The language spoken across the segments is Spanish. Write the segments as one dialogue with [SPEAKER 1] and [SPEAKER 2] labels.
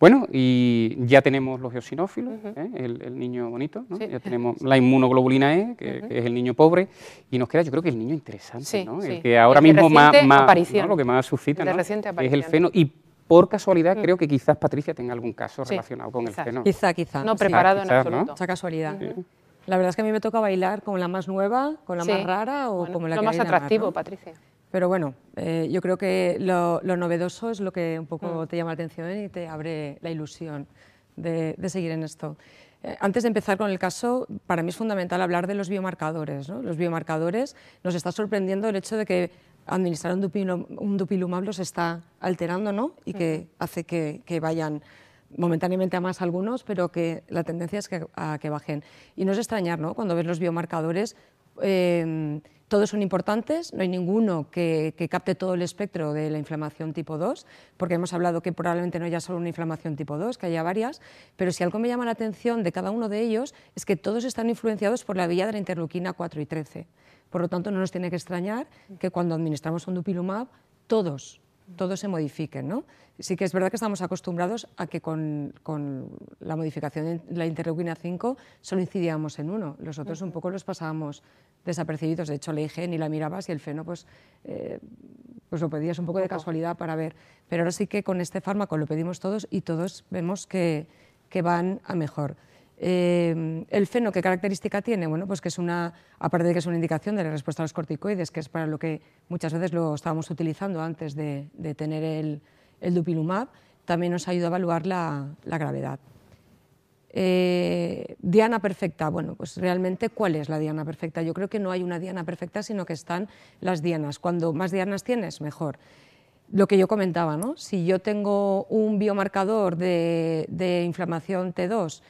[SPEAKER 1] Bueno, y ya tenemos los eosinófilos, ¿eh? el, niño bonito, ¿no? ya tenemos la inmunoglobulina E, que, es el niño pobre, y nos queda yo creo que el niño interesante, ¿no? el que ahora mismo más, lo que más suscita ¿no? es el feno. Y por casualidad mm. creo que quizás Patricia tenga algún caso relacionado con el feno.
[SPEAKER 2] Quizá, quizá.
[SPEAKER 3] No preparado en absoluto.
[SPEAKER 2] Mucha casualidad. La verdad es que a mí me toca bailar con la más nueva, con la más rara o como la
[SPEAKER 3] lo más atractivo, Patricia.
[SPEAKER 2] Pero bueno, eh, yo creo que lo, novedoso es lo que un poco mm. te llama la atención y te abre la ilusión de, seguir en esto. Eh, antes de empezar con el caso, para mí es fundamental hablar de los biomarcadores. Los biomarcadores nos está sorprendiendo el hecho de que administrar un, dupilumab, los está alterando ¿no? y que hace que, vayan momentáneamente a más algunos, pero que la tendencia es que, a que bajen. Y no es extrañar, ¿no? cuando ves los biomarcadores, eh, todos son importantes, no hay ninguno que, capte todo el espectro de la inflamación tipo 2, porque hemos hablado que probablemente no haya solo una inflamación tipo 2, que haya varias, pero si algo me llama la atención de cada uno de ellos es que todos están influenciados por la vía de la interleuquina 4 y 13. Por lo tanto, no nos tiene que extrañar que cuando administramos un dupilumab, todos todo se modifique. ¿no? Sí que es verdad que estamos acostumbrados a que con, la modificación de la interleuquina 5 solo incidíamos en uno, los otros un poco los pasábamos desapercibidos. De hecho, la IG ni la mirabas y el feno pues, eh, pues lo pedías un poco de casualidad para ver. Pero ahora sí que con este fármaco lo pedimos todos y todos vemos que, que van a mejor. Eh, el feno, ¿qué característica tiene? Bueno, pues que es una, aparte de que es una indicación de la respuesta a los corticoides, que es para lo que muchas veces lo estábamos utilizando antes de, tener el, dupilumab, también nos ayuda a evaluar la, gravedad. Eh, diana perfecta, bueno, pues realmente, ¿cuál es la diana perfecta? Yo creo que no hay una diana perfecta, sino que están las dianas. Cuando más dianas tienes, mejor. Lo que yo comentaba, ¿no? Si yo tengo un biomarcador de inflamación T2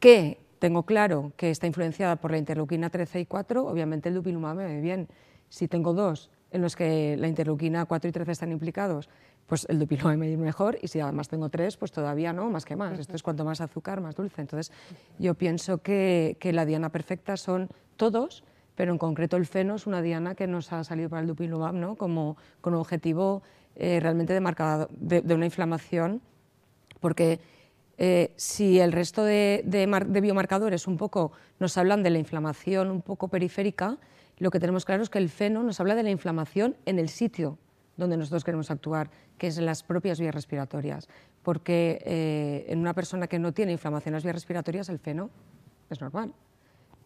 [SPEAKER 2] que tengo claro que está influenciada por la interleuquina 13 y 4, obviamente el dupilumab me ve bien. Si tengo dos en los que la interleuquina 4 y 13 están implicados, pues el dupilumab me va mejor y si además tengo tres, pues todavía no, más que más. Esto es cuanto más azúcar, más dulce. Entonces yo pienso que, la diana perfecta son todos, pero en concreto el feno es una diana que nos ha salido para el dupilumab ¿no? como con objetivo eh, realmente de, de, de una inflamación, porque eh, si el resto de, biomarcadores un poco nos hablan de la inflamación un poco periférica, lo que tenemos claro es que el feno nos habla de la inflamación en el sitio donde nosotros queremos actuar, que es en las propias vías respiratorias. Porque eh, en una persona que no tiene inflamación en las vías respiratorias, el feno es normal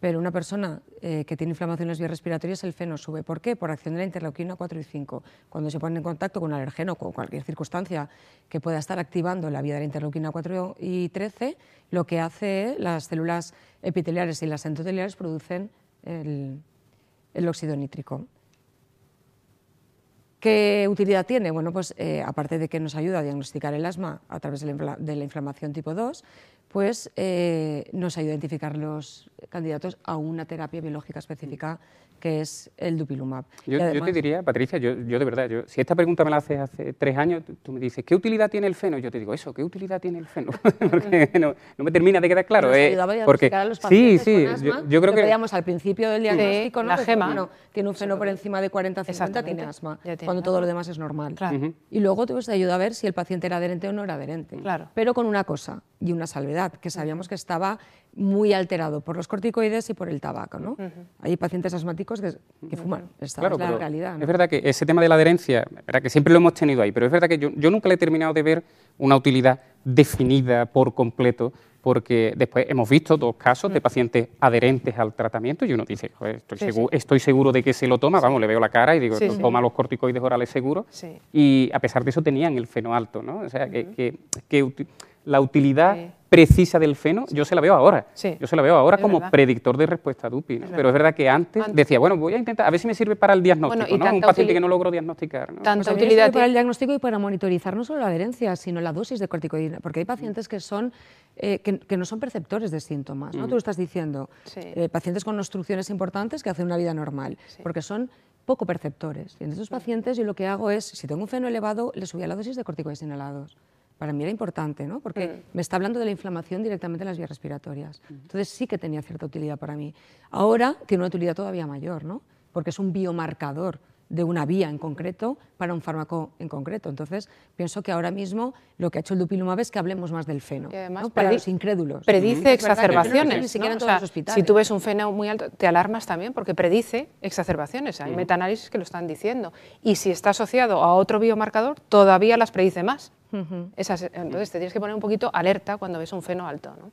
[SPEAKER 2] pero una persona eh, que tiene inflamación vías respiratorias, el feno sube. ¿Por qué? Por acción de la interleuquina 4 y 5. Cuando se pone en contacto con un alergeno o con cualquier circunstancia que pueda estar activando la vía de la interleuquina 4 y 13, lo que hace las células epiteliales y las endoteliales producen el, óxido nítrico. ¿Qué utilidad tiene? Bueno, pues eh, aparte de que nos ayuda a diagnosticar el asma a través de la, inflamación tipo 2, pues eh, nos ayuda a identificar los candidatos a una terapia biológica específica que es el dupilumab.
[SPEAKER 1] Yo, te diría, Patricia, yo, de verdad, si esta pregunta me la haces hace tres años, tú me dices, ¿qué utilidad tiene el feno? Yo te digo, eso, ¿qué utilidad tiene el feno? porque no, me termina de quedar claro.
[SPEAKER 2] Eh, porque a los sí, sí, yo, creo que... veíamos al principio del diagnóstico,
[SPEAKER 3] la gema.
[SPEAKER 2] tiene un feno por encima de 40-50, tiene asma, cuando todo lo demás es normal. Y luego te ayuda a ver si el paciente era adherente o no era adherente.
[SPEAKER 3] Claro.
[SPEAKER 2] Pero con una cosa y una salvedad, que sabíamos que estaba muy alterado por los corticoides y por el tabaco. ¿no? Hay pacientes asmáticos que, fuman, esta es la realidad.
[SPEAKER 1] Es verdad que ese tema de la adherencia, verdad que siempre lo hemos tenido ahí, pero es verdad que yo, nunca le he terminado de ver una utilidad definida por completo porque después hemos visto dos casos de pacientes adherentes al tratamiento y uno dice, estoy, seguro, de que se lo toma, vamos, le veo la cara y digo, toma los corticoides orales seguros y a pesar de eso tenían el feno alto, ¿no? O sea, que, la utilidad precisa del feno, yo se la veo ahora. Yo se la veo ahora como predictor de respuesta a DUPI. Pero es verdad que antes, decía, bueno, voy a intentar, a ver si me sirve para el diagnóstico, ¿no? Un paciente que no logro diagnosticar. ¿no?
[SPEAKER 2] Tanta pues utilidad para el diagnóstico y para monitorizar no solo la adherencia, sino la dosis de corticoide. Porque hay pacientes que son eh, que, no son perceptores de síntomas, ¿no? Mm. Tú lo estás diciendo. Eh, pacientes con obstrucciones importantes que hacen una vida normal, porque son poco perceptores. Y en estos pacientes yo lo que hago es, si tengo un feno elevado, le subí a la dosis de corticoides inhalados para mí era importante, ¿no? porque mm. me está hablando de la inflamación directamente en las vías respiratorias. Mm. Entonces sí que tenía cierta utilidad para mí. Ahora tiene una utilidad todavía mayor, ¿no? porque es un biomarcador de una vía en concreto para un fármaco en concreto. Entonces, pienso que ahora mismo lo que ha hecho el dupilumab es que hablemos más del feno,
[SPEAKER 3] Y además
[SPEAKER 2] ¿no? para los incrédulos.
[SPEAKER 3] Predice exacerbaciones.
[SPEAKER 2] ni siquiera
[SPEAKER 3] ¿no?
[SPEAKER 2] en
[SPEAKER 3] O
[SPEAKER 2] todos
[SPEAKER 3] sea,
[SPEAKER 2] los hospitales.
[SPEAKER 3] si tú ves un feno muy alto, te alarmas también porque predice exacerbaciones. Hay metaanálisis que lo están diciendo. Y si está asociado a otro biomarcador, todavía las predice más. Esas- entonces te tienes que poner un poquito alerta cuando ves un feno alto. ¿no?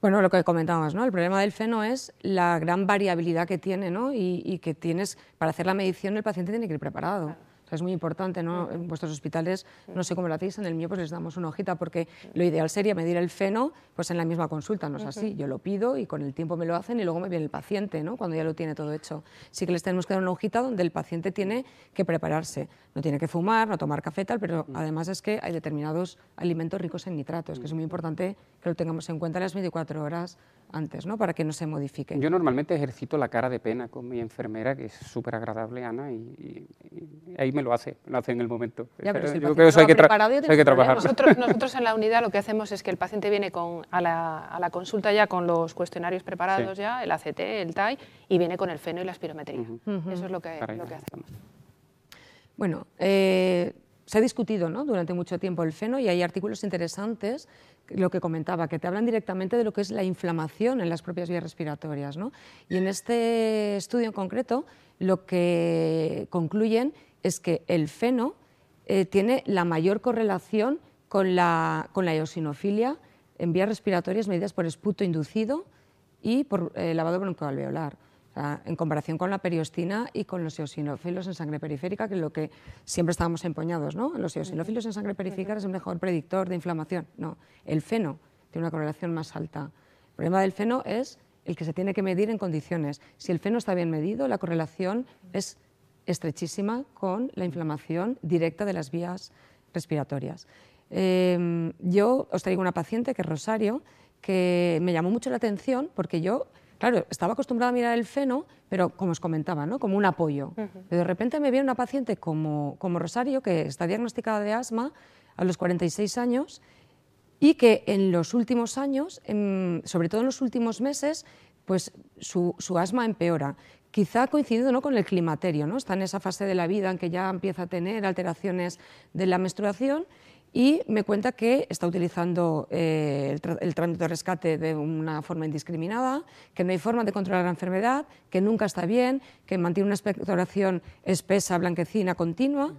[SPEAKER 2] Bueno, lo que comentábamos, ¿no? El problema del feno es la gran variabilidad que tiene, ¿no? Y, y que tienes, para hacer la medición el paciente tiene que ir preparado. Sea, es muy importante, ¿no? En vuestros hospitales, no sé cómo lo hacéis, en el mío pues les damos una hojita porque lo ideal sería medir el feno pues en la misma consulta, no es así. Yo lo pido y con el tiempo me lo hacen y luego me viene el paciente, ¿no? Cuando ya lo tiene todo hecho. Sí que les tenemos que dar una hojita donde el paciente tiene que prepararse. No tiene que fumar, no tomar café, tal, pero además es que hay determinados alimentos ricos en nitratos, que es muy importante que lo tengamos en cuenta las 24 horas antes, ¿no? Para que no se modifique.
[SPEAKER 1] Yo normalmente ejercito la cara de pena con mi enfermera, que es súper agradable, Ana, y, y- y ahí me lo hace, lo hace en el momento.
[SPEAKER 2] Ya, pero si el
[SPEAKER 1] yo creo eso hay que, hay trabajar.
[SPEAKER 3] Nosotros, nosotros en la unidad lo que hacemos es que el paciente viene con, a, la, a la consulta ya con los cuestionarios preparados
[SPEAKER 1] Sí.
[SPEAKER 3] ya, el ACT, el TAI, y viene con el feno y la espirometría. Eso es lo que, lo que hacemos.
[SPEAKER 2] Bueno, eh, se ha discutido ¿no? durante mucho tiempo el feno y hay artículos interesantes, lo que comentaba, que te hablan directamente de lo que es la inflamación en las propias vías respiratorias. ¿no? Y en este estudio en concreto, lo que concluyen es que el feno eh, tiene la mayor correlación con la, eosinofilia en vías respiratorias medidas por esputo inducido y por eh, lavado broncoalveolar. En comparación con la periostina y con los eosinófilos en sangre periférica, que es lo que siempre estábamos empeñados, ¿no? Los eosinófilos en sangre periférica es el mejor predictor de inflamación. No, el feno tiene una correlación más alta. El problema del feno es el que se tiene que medir en condiciones. Si el feno está bien medido, la correlación es estrechísima con la inflamación directa de las vías respiratorias. Eh, yo os traigo una paciente que es Rosario, que me llamó mucho la atención porque yo, claro, estaba acostumbrada a mirar el feno, pero como os comentaba, ¿no? como un apoyo. Pero de repente me viene una paciente como, como Rosario, que está diagnosticada de asma a los 46 años y que en los últimos años, en- sobre todo en los últimos meses, pues su, su asma empeora. Quizá coincidiendo ¿no? con el climaterio, ¿no? está en esa fase de la vida en que ya empieza a tener alteraciones de la menstruación y me cuenta que está utilizando eh, el, el tratamiento de rescate de una forma indiscriminada, que no hay forma de controlar la enfermedad, que nunca está bien, que mantiene una expectoración espesa, blanquecina, continua.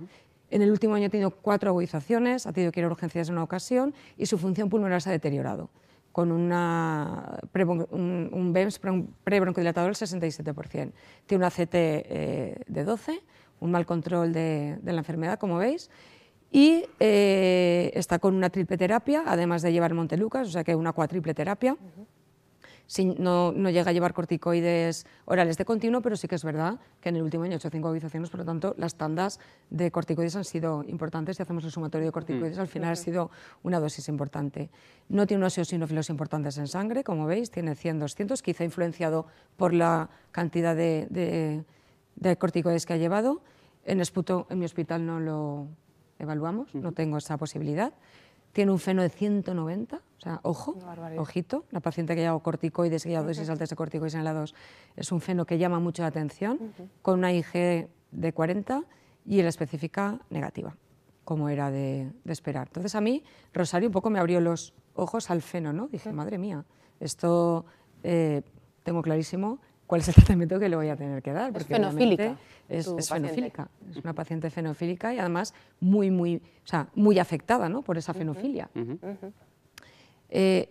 [SPEAKER 2] En el último año ha tenido cuatro agudizaciones, ha tenido que ir a urgencias en una ocasión y su función pulmonar se ha deteriorado, con una prebron- un, un BEMS pre- prebroncodilatador del 67%. Tiene una CT eh, de 12, un mal control de, de la enfermedad, como veis, y eh, está con una triple terapia, además de llevar Montelucas, o sea que una cuatriple terapia. Sin- no, no llega a llevar corticoides orales de continuo, pero sí que es verdad que en el último año ha hecho cinco agudizaciones, por lo tanto, las tandas de corticoides han sido importantes. Si hacemos el sumatorio de corticoides, al final ha sido una dosis importante. No tiene unos eosinófilos importantes en sangre, como veis, tiene 100, 200, quizá influenciado por la cantidad de, de- de corticoides que ha llevado. En esputo, en mi hospital no lo evaluamos, no tengo esa posibilidad. Tiene un feno de 190, o sea, ojo, ojito, la paciente que lleva corticoides, que lleva dosis altas de corticoides inhalados, es un feno que llama mucho la atención, con una IG de 40 y la específica negativa, como era de, de esperar. Entonces a mí, Rosario un poco me abrió los ojos al feno, ¿no? Dije, madre mía, esto eh, tengo clarísimo cuál es el tratamiento que le voy a tener que dar.
[SPEAKER 3] Es
[SPEAKER 2] porque
[SPEAKER 3] fenofílica,
[SPEAKER 2] Es,
[SPEAKER 3] tu
[SPEAKER 2] es fenofílica, es una paciente fenofílica y además muy, muy, o sea, muy afectada ¿no? por esa fenofilia. Eh,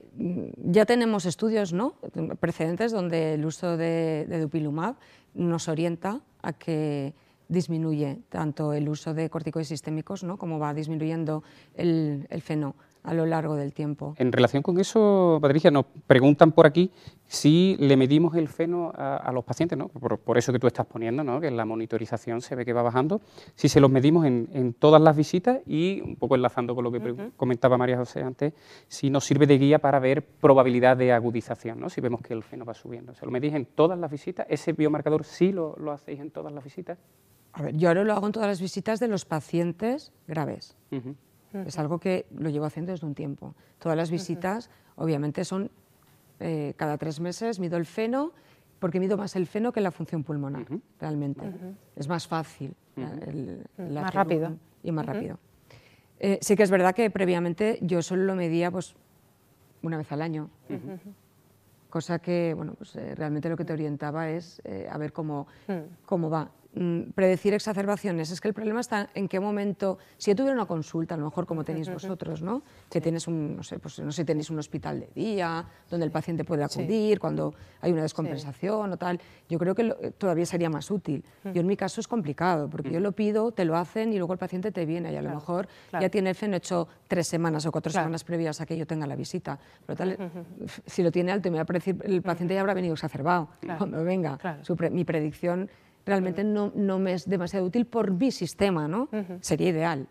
[SPEAKER 2] ya tenemos estudios ¿no? precedentes donde el uso de, de dupilumab nos orienta a que disminuye tanto el uso de corticoides sistémicos ¿no? como va disminuyendo el, el feno a lo largo del tiempo.
[SPEAKER 1] En relación con eso, Patricia, nos preguntan por aquí si le medimos el feno a, a los pacientes, ¿no? por, por eso que tú estás poniendo, ¿no? que en la monitorización se ve que va bajando, si se los medimos en, en todas las visitas y, un poco enlazando con lo que pre- comentaba María José antes, si nos sirve de guía para ver probabilidad de agudización, ¿no? si vemos que el feno va subiendo. ¿Se lo medís en todas las visitas? ¿Ese biomarcador sí lo, lo hacéis en todas las visitas?
[SPEAKER 2] A ver, yo ahora lo hago en todas las visitas de los pacientes graves. Es algo que lo llevo haciendo desde un tiempo. Todas las visitas, obviamente, son eh, cada tres meses, mido el feno porque mido más el feno que la función pulmonar, realmente. Es más fácil.
[SPEAKER 3] más rápido.
[SPEAKER 2] y más rápido. Eh, sí que es verdad que previamente yo solo lo medía pues, una vez al año. Cosa que, bueno, pues, eh, realmente lo que te orientaba es eh, a ver cómo, cómo va. Mm, predecir exacerbaciones. Es que el problema está en qué momento, si yo tuviera una consulta, a lo mejor como tenéis vosotros, ¿no? que tienes un, no sé, pues, no sé, tenéis un hospital de día donde el paciente puede acudir cuando hay una descompensación o tal, yo creo que eh, todavía sería más útil. Yo en mi caso es complicado, porque yo lo pido, te lo hacen y luego el paciente te viene y a lo mejor ya tiene el FEN hecho tres semanas o cuatro semanas previas a que yo tenga la visita. Pero tal, si lo tiene alto, me va a decir, el paciente ya habrá venido exacerbado cuando venga. mi predicción realmente no, no, me es demasiado útil por mi sistema, ¿no? Sería ideal.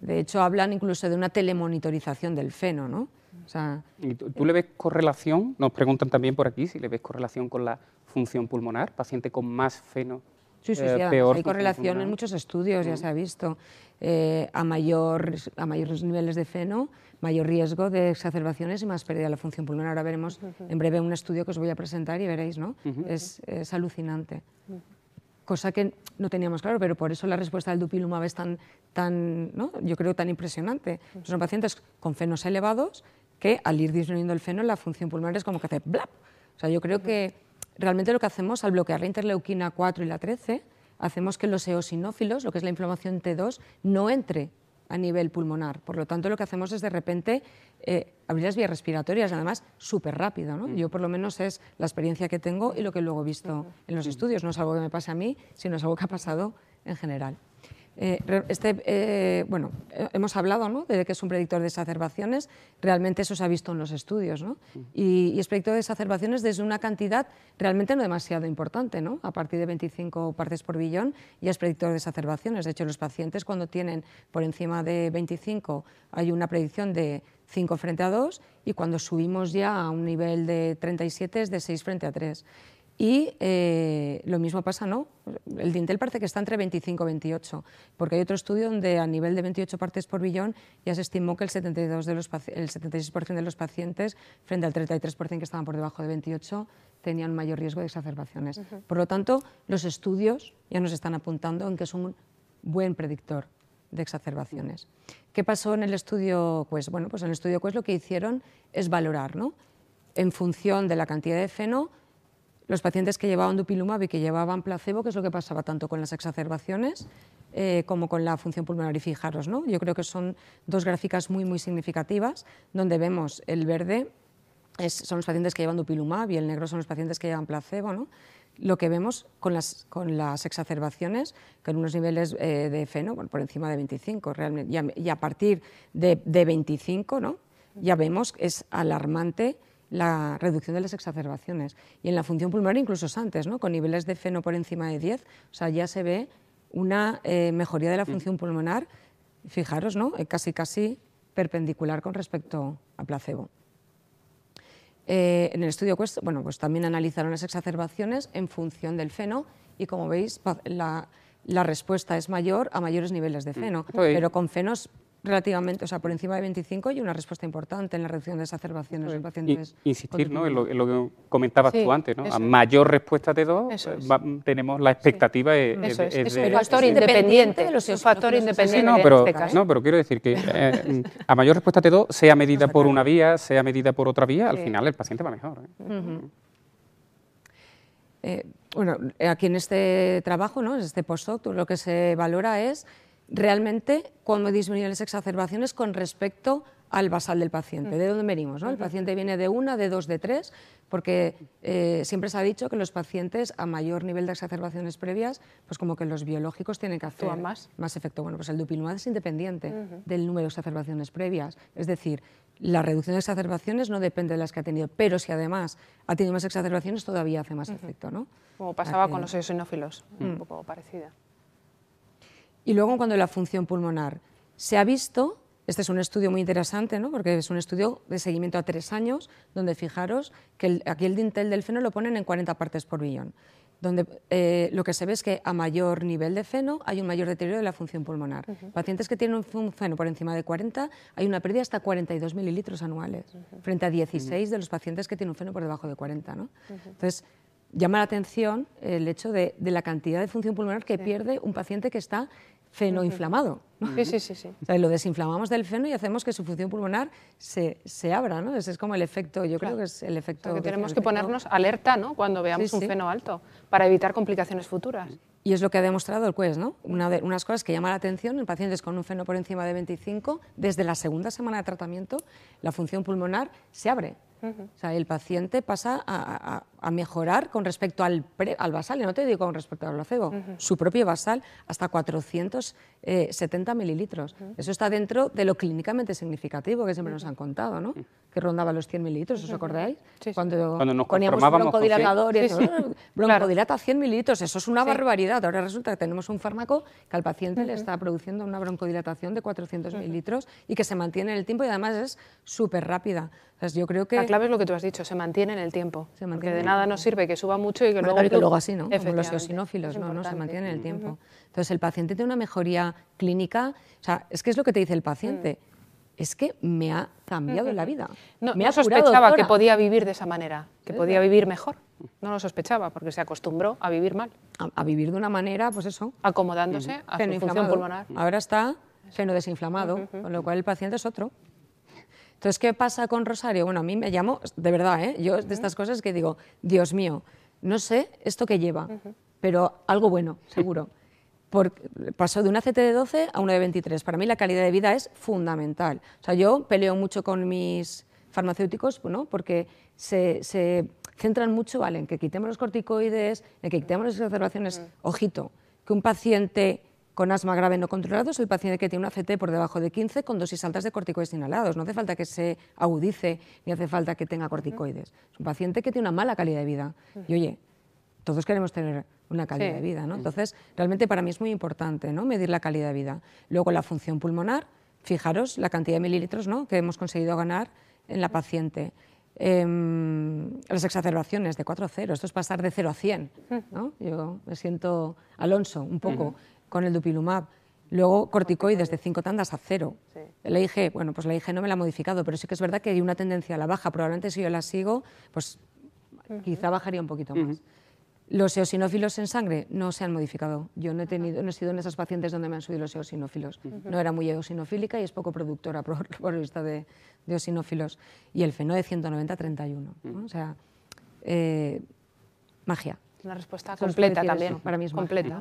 [SPEAKER 2] De hecho, hablan incluso de una telemonitorización del feno, ¿no?
[SPEAKER 1] O sea, ¿Y tú, le ves correlación? Nos preguntan también por aquí si le ves correlación con la función pulmonar, paciente con más feno.
[SPEAKER 2] Sí, sí, sí, eh, hay correlación en muchos estudios, ya se ha visto. Eh, a, mayor, a mayores niveles de feno, mayor riesgo de exacerbaciones y más pérdida de la función pulmonar. Ahora veremos en breve un estudio que os voy a presentar y veréis, ¿no? es, es, alucinante cosa que no teníamos claro, pero por eso la respuesta del dupilumab es tan, tan ¿no? yo creo, tan impresionante. Son pacientes con fenos elevados que al ir disminuyendo el feno, la función pulmonar es como que hace blap. O sea, yo creo que realmente lo que hacemos al bloquear la interleuquina 4 y la 13, hacemos que los eosinófilos, lo que es la inflamación T2, no entre a nivel pulmonar. Por lo tanto, lo que hacemos es de repente eh, abrir las vías respiratorias, además súper rápido. ¿no? Mm. Yo por lo menos es la experiencia que tengo y lo que luego he visto en los estudios. No es algo que me pase a mí, sino es algo que ha pasado en general. Eh, este, eh, bueno, eh, hemos hablado ¿no? de que es un predictor de exacerbaciones, realmente eso se ha visto en los estudios, ¿no? y, es predictor de exacerbaciones desde una cantidad realmente no demasiado importante, ¿no? a partir de 25 partes por billón ya es predictor de exacerbaciones. De hecho, los pacientes cuando tienen por encima de 25 hay una predicción de 5 frente a 2 y cuando subimos ya a un nivel de 37 es de 6 frente a 3. Y eh, lo mismo pasa, ¿no? El dintel parece que está entre 25 y 28, porque hay otro estudio donde a nivel de 28 partes por billón ya se estimó que el, 72 de los, el 76% de los pacientes, frente al 33% que estaban por debajo de 28, tenían mayor riesgo de exacerbaciones. Por lo tanto, los estudios ya nos están apuntando en que es un buen predictor de exacerbaciones. ¿Qué pasó en el estudio Pues Bueno, pues en el estudio Quest lo que hicieron es valorar, ¿no? En función de la cantidad de feno, los pacientes que llevaban dupilumab y que llevaban placebo, que es lo que pasaba tanto con las exacerbaciones eh, como con la función pulmonar. Y fijaros, ¿no? yo creo que son dos gráficas muy, muy significativas, donde vemos el verde son los pacientes que llevan dupilumab y el negro son los pacientes que llevan placebo. ¿no? Lo que vemos con las, con las exacerbaciones, con unos niveles eh, de feno por encima de 25, realmente, y a, partir de, de 25 ¿no? ya vemos que es alarmante la reducción de las exacerbaciones. Y en la función pulmonar incluso antes, ¿no? con niveles de feno por encima de 10, o sea, ya se ve una eh, mejoría de la función pulmonar, fijaros, ¿no? Eh, casi casi perpendicular con respecto a placebo. Eh, en el estudio Quest, bueno, pues también analizaron las exacerbaciones en función del feno y como veis la, la respuesta es mayor a mayores niveles de feno, pero con fenos relativamente, o sea, por encima de 25 y una respuesta importante en la reducción de exacerbaciones en pacientes.
[SPEAKER 1] insistir ¿no? en, lo, que comentabas tú antes, ¿no? a mayor respuesta de dos, tenemos la expectativa
[SPEAKER 3] de, es, un factor independiente, un factor independiente.
[SPEAKER 1] no, pero, este no, pero quiero decir que eh, a mayor respuesta de dos, sea medida por una vía, sea medida por otra vía, al final el paciente va mejor. ¿eh?
[SPEAKER 2] Eh, bueno, aquí en este trabajo, ¿no? en este postdoc, lo que se valora es realmente cómo disminuyen las exacerbaciones con respecto al basal del paciente. ¿De dónde venimos? El paciente viene de una, de dos, de tres, porque eh, siempre se ha dicho que los pacientes a mayor nivel de exacerbaciones previas, pues como que los biológicos tienen que hacer
[SPEAKER 3] más?
[SPEAKER 2] más efecto. Bueno, pues el dupilumab es independiente del número de exacerbaciones previas. Es decir, la reducción de exacerbaciones no depende de las que ha tenido, pero si además ha tenido más exacerbaciones, todavía hace más efecto. ¿no?
[SPEAKER 3] Como pasaba con los eosinófilos, un mm. poco parecida.
[SPEAKER 2] Y luego, cuando la función pulmonar se ha visto, este es un estudio muy interesante, ¿no? porque es un estudio de seguimiento a tres años, donde fijaros que aquí el dintel del feno lo ponen en 40 partes por billón, donde eh, lo que se ve es que a mayor nivel de feno hay un mayor deterioro de la función pulmonar. Pacientes que tienen un feno por encima de 40 hay una pérdida hasta 42 mililitros anuales, frente a 16 de los pacientes que tienen un feno por debajo de 40. ¿no? Entonces, llama la atención el hecho de, de la cantidad de función pulmonar que pierde un paciente que está fenoinflamado. ¿no?
[SPEAKER 3] Sí, sí, sí. sí.
[SPEAKER 2] O sea, lo desinflamamos del feno y hacemos que su función pulmonar se, se abra, ¿no? Ese es como el efecto, yo creo que es el
[SPEAKER 3] O
[SPEAKER 2] efecto...
[SPEAKER 3] sea, que tenemos que
[SPEAKER 2] efecto-
[SPEAKER 3] ponernos alerta ¿no? cuando veamos
[SPEAKER 2] Sí,
[SPEAKER 3] un
[SPEAKER 2] sí.
[SPEAKER 3] feno alto para evitar complicaciones futuras.
[SPEAKER 2] Y es lo que ha demostrado el QUES, ¿no? Una de, unas cosas que llama la atención en pacientes con un feno por encima de 25, desde la segunda semana de tratamiento, la función pulmonar se abre. O sea, el paciente pasa a, a- a mejorar con respecto al, pre- al basal, y no te digo con respecto al placebo, su propio basal hasta 470 mililitros. Eso está dentro de lo clínicamente significativo que siempre nos han contado, ¿no? Que rondaba los 100 mililitros, ¿os acordáis?
[SPEAKER 3] Sí, sí.
[SPEAKER 2] Cuando,
[SPEAKER 1] Cuando nos
[SPEAKER 2] poníamos un
[SPEAKER 1] conformábamos con 100.
[SPEAKER 2] broncodilatador y
[SPEAKER 3] Sí,
[SPEAKER 2] eso,
[SPEAKER 3] sí.
[SPEAKER 2] "Ah, broncodilata 100 mililitros, eso es una
[SPEAKER 3] Sí.
[SPEAKER 2] barbaridad. Ahora resulta que tenemos un fármaco que al paciente le está produciendo una broncodilatación de 400 mililitros y que se mantiene en el tiempo y además es súper rápida. O sea, yo creo que...
[SPEAKER 3] La clave es lo que tú has dicho, se mantiene en el tiempo.
[SPEAKER 2] Se
[SPEAKER 3] porque
[SPEAKER 2] mantiene
[SPEAKER 3] de
[SPEAKER 2] en
[SPEAKER 3] nada nos sirve que suba mucho y que luego...
[SPEAKER 2] claro, y que luego así, ¿no? Como los eosinófilos, no, no, se mantiene en el tiempo. Entonces, el paciente tiene una mejoría clínica, o sea, es que es lo que te dice el paciente, es que me ha cambiado la vida.
[SPEAKER 3] No,
[SPEAKER 2] me
[SPEAKER 3] no
[SPEAKER 2] ha curado,
[SPEAKER 3] sospechaba que
[SPEAKER 2] doctora.
[SPEAKER 3] podía vivir de esa manera, que podía vivir mejor. No lo sospechaba porque se acostumbró a vivir mal,
[SPEAKER 2] A, a vivir de una manera, pues eso,
[SPEAKER 3] acomodándose a su función pulmonar.
[SPEAKER 2] Ahora está feno desinflamado, con lo cual el paciente es otro. Entonces, ¿qué pasa con Rosario? Bueno, a mí me llamo, de verdad, ¿eh? yo de estas cosas que digo, Dios mío, no sé esto que lleva, pero algo bueno, seguro. Por- pasó de una CT de 12 a una de 23. Para mí la calidad de vida es fundamental. O sea, yo peleo mucho con mis farmacéuticos, ¿no? porque se, se centran mucho ¿vale? en que quitemos los corticoides, en que quitemos las exacerbaciones. Ojito, que un paciente con asma grave no controlado es el paciente que tiene una CT por debajo de 15 con dosis altas de corticoides inhalados. No hace falta que se agudice ni hace falta que tenga corticoides. Es un paciente que tiene una mala calidad de vida. Y oye, todos queremos tener una calidad
[SPEAKER 3] Sí.
[SPEAKER 2] de vida, ¿no? Entonces, realmente para mí es muy importante, ¿no? Medir la calidad de vida. Luego la función pulmonar, fijaros la cantidad de mililitros, ¿no? Que hemos conseguido ganar en la paciente. Em, las exacerbaciones de 4 a 0, esto es pasar de 0 a 100, ¿no? Yo me siento Alonso un poco con el dupilumab. Luego corticoides de 5 tandas a 0. La IG, bueno, pues la IG no me la ha modificado, pero sí que es verdad que hay una tendencia a la baja. Probablemente si yo la sigo, pues quizá bajaría un poquito más. Los eosinófilos en sangre no se han modificado. Yo no he, tenido, no he sido en esas pacientes donde me han subido los eosinófilos. No era muy eosinofílica y es poco productora por, por vista de, de eosinófilos. Y el feno de 190 a 31. ¿no? O sea, eh, magia.
[SPEAKER 3] Una respuesta completa también.
[SPEAKER 2] eso, para mí es magia.
[SPEAKER 3] completa.